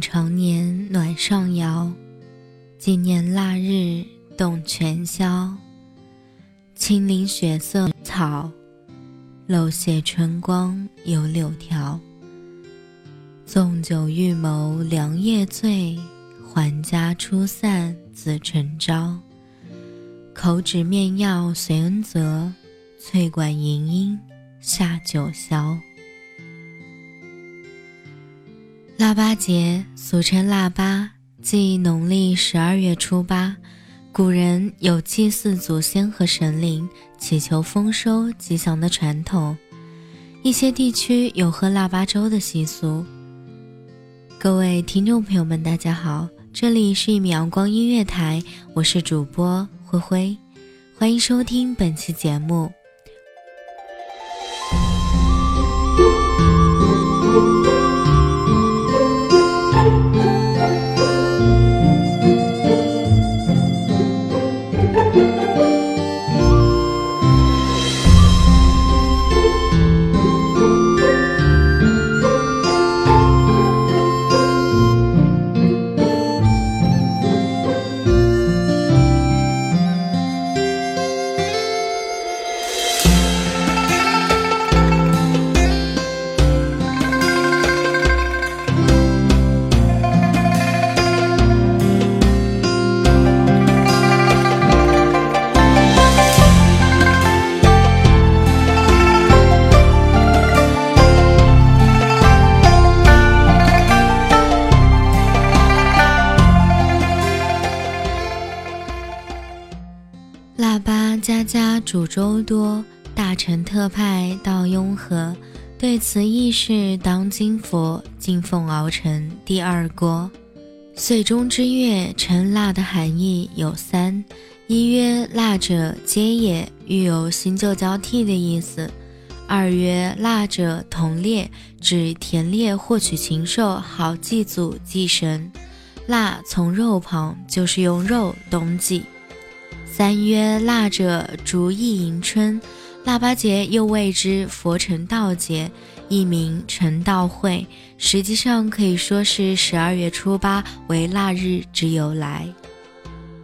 常年暖上摇，纪念腊日动全宵。青林雪色草，漏泄春光有柳条。纵酒欲谋良夜醉，还家初散自晨朝。口指面药随恩泽，翠管银音下九霄。腊八节俗称腊八，即农历十二月初八。古人有祭祀祖先和神灵、祈求丰收吉祥的传统。一些地区有喝腊八粥的习俗。各位听众朋友们，大家好，这里是一米阳光音乐台，我是主播灰灰，欢迎收听本期节目。腊八家家煮粥多，大臣特派到雍和，对此议事当今佛，敬奉熬成第二锅。岁中之月称腊的含义有三：一曰腊者皆也，欲有新旧交替的意思；二曰腊者同猎，指田猎获取禽兽，好祭祖祭神。腊从肉旁，就是用肉冬祭。三曰腊者，逐意迎春，腊八节又谓之佛成道节，亦名成道会，实际上可以说是十二月初八为腊日之由来。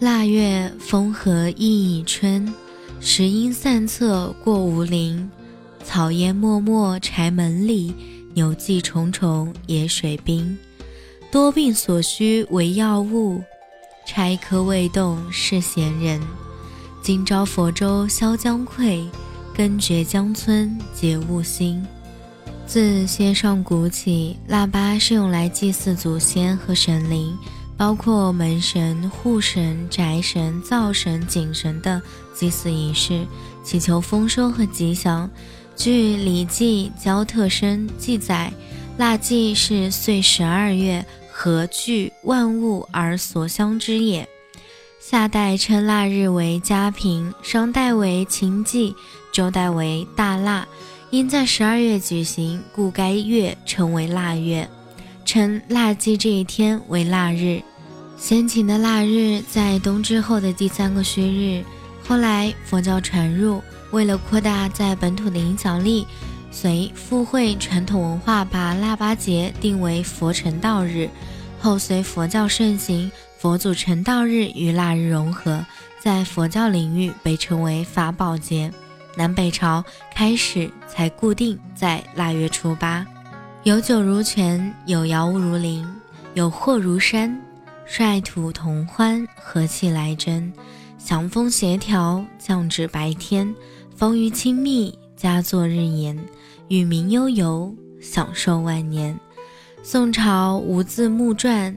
腊月风和意已春，时阴散策过吴陵，草烟漠漠柴门里，牛迹重重野水滨。多病所需为药物。柴科未动是闲人，今朝佛州萧江溃，根绝江村皆悟心。自先上古起，腊八是用来祭祀祖先和神灵，包括门神、户神、宅神、灶神、井神的祭祀仪式，祈求丰收和吉祥。据《礼记·交特生》记载，腊祭是岁十二月。何惧万物而所相之也。夏代称腊日为嘉平，商代为秦祭，周代为大腊。因在十二月举行，故该月称为腊月，称腊祭这一天为腊日。先秦的腊日在冬至后的第三个虚日。后来佛教传入，为了扩大在本土的影响力，随附会传统文化，把腊八节定为佛成道日。后随佛教盛行，佛祖成道日与腊日融合，在佛教领域被称为法宝节。南北朝开始才固定在腊月初八。有酒如泉，有肴物如林，有货如山。率土同欢，和气来真，祥风协调，降至白天。风雨亲密，佳作日延，与民悠游，享受万年。宋朝无字墓传《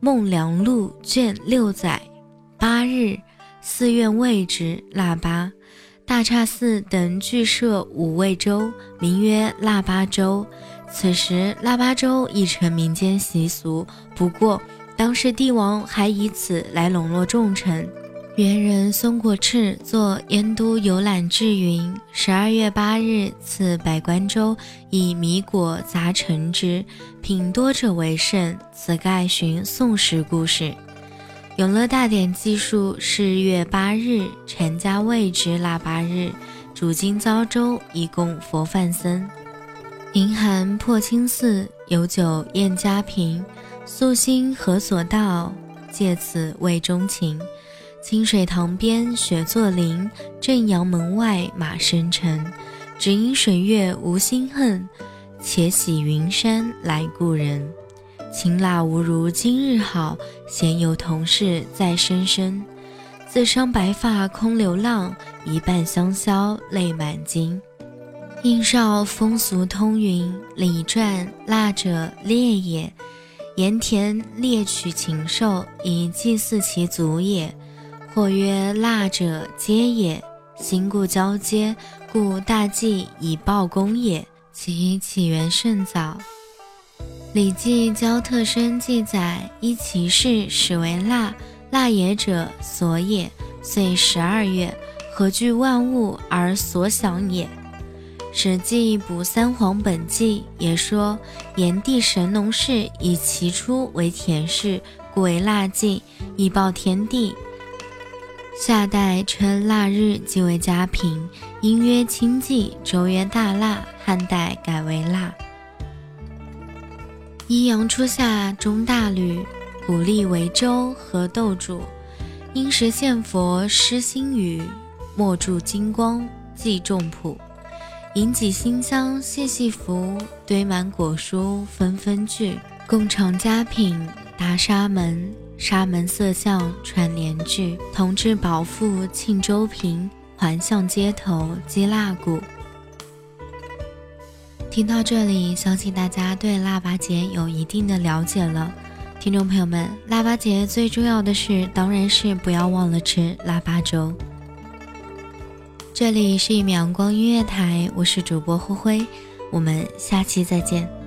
孟良录》卷六载，八日，寺院位之腊八，大刹寺等俱设五味粥，名曰腊八粥。此时，腊八粥已成民间习俗。不过，当时帝王还以此来笼络众臣。元人宋国炽作《燕都游览志》云：“十二月八日赐百官粥，以米果杂陈之，品多者为甚。”此盖寻宋时故事。《永乐大典》记述：是月八日，陈家谓之腊八日，主今遭粥以供佛饭僧。银寒破清寺，有酒宴家贫。素心何所到？借此慰钟情。清水塘边雪作林，正阳门外马声尘。只因水月无心恨，且喜云山来故人。情腊无如今日好，闲游同事在深深。自伤白发空流浪，一半香消泪满襟。应少风俗通云，礼传腊者烈也。盐田猎取禽兽以祭祀其祖也。或曰腊者皆也。新故交接，故大祭以报功也。其起源甚早，《礼记·交特生》记载：依其事，始为腊。腊也者，所也。岁十二月，何聚万物而所享也。《史记·补三皇本纪》也说：“炎帝神农氏以其出为田氏，故为腊祭，以报天地。”夏代称腊日即为家平，因曰清祭，周曰大腊。汉代改为腊。一阳初夏，中大吕，鼓励为周和豆煮。因时献佛施心雨，莫助金光，祭众普。引几馨香，细细拂，堆满果蔬，纷纷聚。共尝佳品，达沙门。沙门色相串联句，同治宝富庆州平，环巷街头击腊鼓。听到这里，相信大家对腊八节有一定的了解了。听众朋友们，腊八节最重要的是，当然是不要忘了吃腊八粥。这里是一米阳光音乐台，我是主播灰灰，我们下期再见。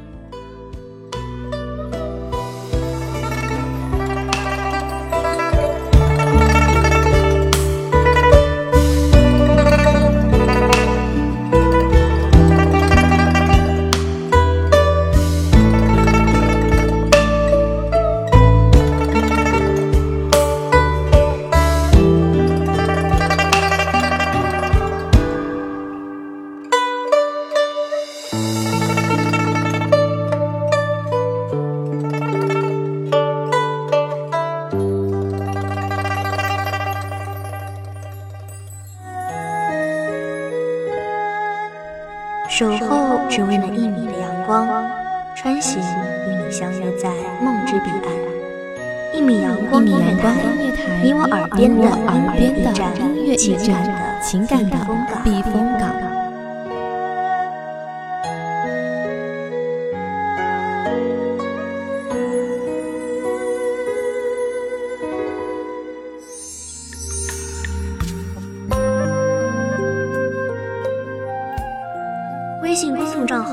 只为那一米的阳光，穿行与你相约在梦之彼岸。一米阳光音乐台，你我耳边的音乐驿站，情感的避风港。